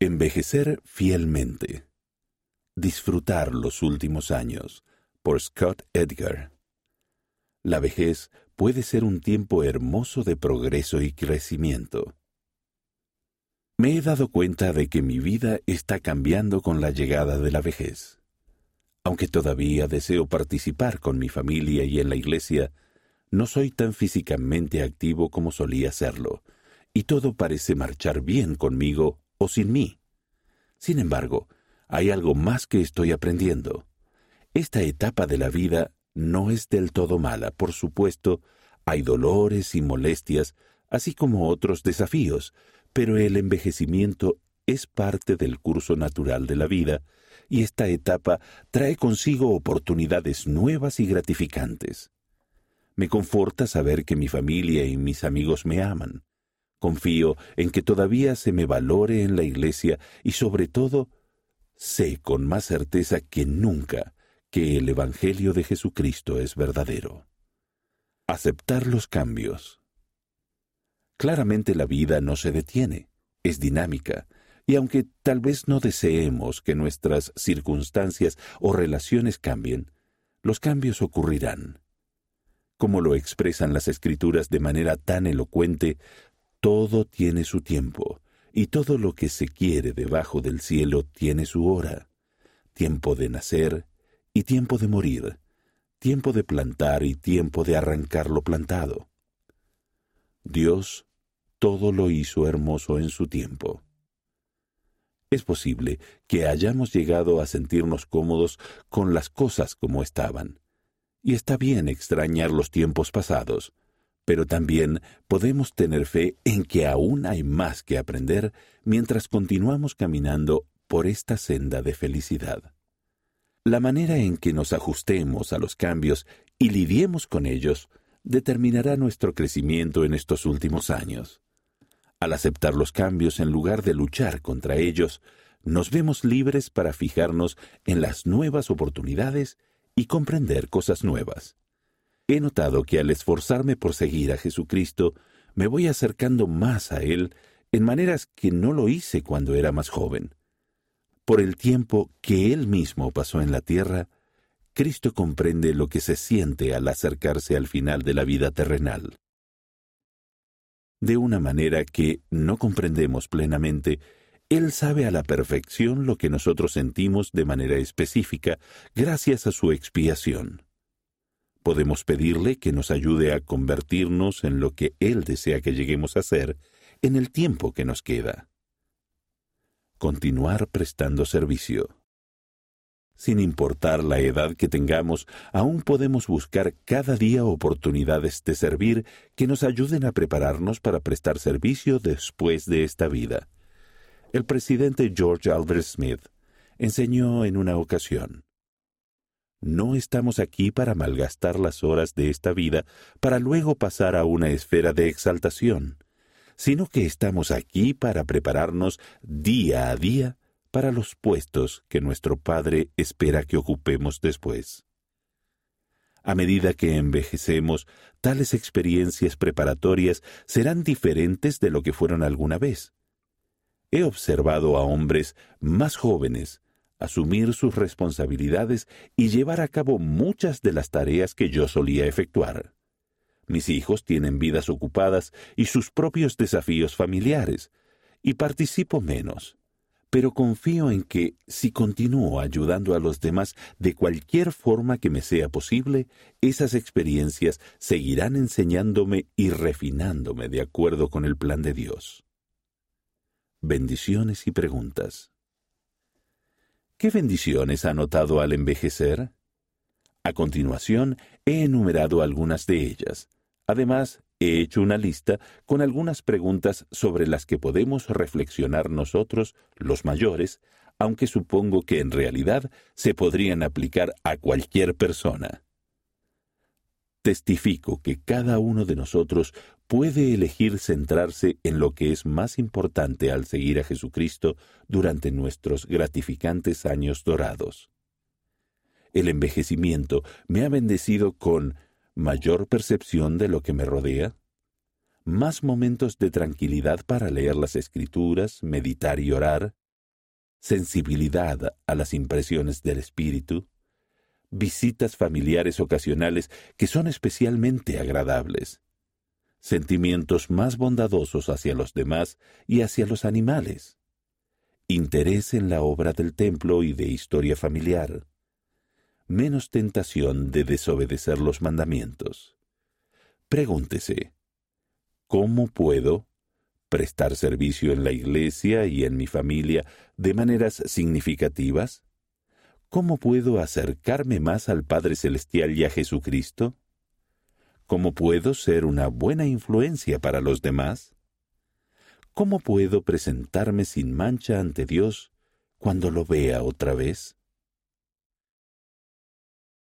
Envejecer fielmente. Disfrutar los últimos años. Por Scott Edgar. La vejez puede ser un tiempo hermoso de progreso y crecimiento. Me he dado cuenta de que mi vida está cambiando con la llegada de la vejez. Aunque todavía deseo participar con mi familia y en la iglesia, no soy tan físicamente activo como solía serlo, y todo parece marchar bien conmigo o sin mí. Sin embargo, hay algo más que estoy aprendiendo. Esta etapa de la vida no es del todo mala, por supuesto, hay dolores y molestias, así como otros desafíos, pero el envejecimiento es parte del curso natural de la vida, y esta etapa trae consigo oportunidades nuevas y gratificantes. Me conforta saber que mi familia y mis amigos me aman. Confío en que todavía se me valore en la iglesia y sobre todo sé con más certeza que nunca que el Evangelio de Jesucristo es verdadero. Aceptar los cambios. Claramente la vida no se detiene, es dinámica, y aunque tal vez no deseemos que nuestras circunstancias o relaciones cambien, los cambios ocurrirán. Como lo expresan las escrituras de manera tan elocuente, todo tiene su tiempo, y todo lo que se quiere debajo del cielo tiene su hora, tiempo de nacer y tiempo de morir, tiempo de plantar y tiempo de arrancar lo plantado. Dios todo lo hizo hermoso en su tiempo. Es posible que hayamos llegado a sentirnos cómodos con las cosas como estaban, y está bien extrañar los tiempos pasados, pero también podemos tener fe en que aún hay más que aprender mientras continuamos caminando por esta senda de felicidad. La manera en que nos ajustemos a los cambios y lidiemos con ellos determinará nuestro crecimiento en estos últimos años. Al aceptar los cambios en lugar de luchar contra ellos, nos vemos libres para fijarnos en las nuevas oportunidades y comprender cosas nuevas. He notado que al esforzarme por seguir a Jesucristo, me voy acercando más a Él en maneras que no lo hice cuando era más joven. Por el tiempo que Él mismo pasó en la tierra, Cristo comprende lo que se siente al acercarse al final de la vida terrenal de una manera que no comprendemos plenamente, Él sabe a la perfección lo que nosotros sentimos de manera específica gracias a su expiación. Podemos pedirle que nos ayude a convertirnos en lo que Él desea que lleguemos a ser en el tiempo que nos queda. Continuar prestando servicio. Sin importar la edad que tengamos, aún podemos buscar cada día oportunidades de servir que nos ayuden a prepararnos para prestar servicio después de esta vida. El presidente George Albert Smith enseñó en una ocasión, No estamos aquí para malgastar las horas de esta vida para luego pasar a una esfera de exaltación, sino que estamos aquí para prepararnos día a día para los puestos que nuestro Padre espera que ocupemos después. A medida que envejecemos, tales experiencias preparatorias serán diferentes de lo que fueron alguna vez. He observado a hombres más jóvenes asumir sus responsabilidades y llevar a cabo muchas de las tareas que yo solía efectuar. Mis hijos tienen vidas ocupadas y sus propios desafíos familiares, y participo menos pero confío en que, si continúo ayudando a los demás de cualquier forma que me sea posible, esas experiencias seguirán enseñándome y refinándome de acuerdo con el plan de Dios. Bendiciones y preguntas. ¿Qué bendiciones ha notado al envejecer? A continuación, he enumerado algunas de ellas. Además, he hecho una lista con algunas preguntas sobre las que podemos reflexionar nosotros, los mayores, aunque supongo que en realidad se podrían aplicar a cualquier persona. Testifico que cada uno de nosotros puede elegir centrarse en lo que es más importante al seguir a Jesucristo durante nuestros gratificantes años dorados. El envejecimiento me ha bendecido con mayor percepción de lo que me rodea, más momentos de tranquilidad para leer las escrituras, meditar y orar, sensibilidad a las impresiones del espíritu, visitas familiares ocasionales que son especialmente agradables, sentimientos más bondadosos hacia los demás y hacia los animales, interés en la obra del templo y de historia familiar, menos tentación de desobedecer los mandamientos. Pregúntese, ¿cómo puedo prestar servicio en la iglesia y en mi familia de maneras significativas? ¿Cómo puedo acercarme más al Padre Celestial y a Jesucristo? ¿Cómo puedo ser una buena influencia para los demás? ¿Cómo puedo presentarme sin mancha ante Dios cuando lo vea otra vez?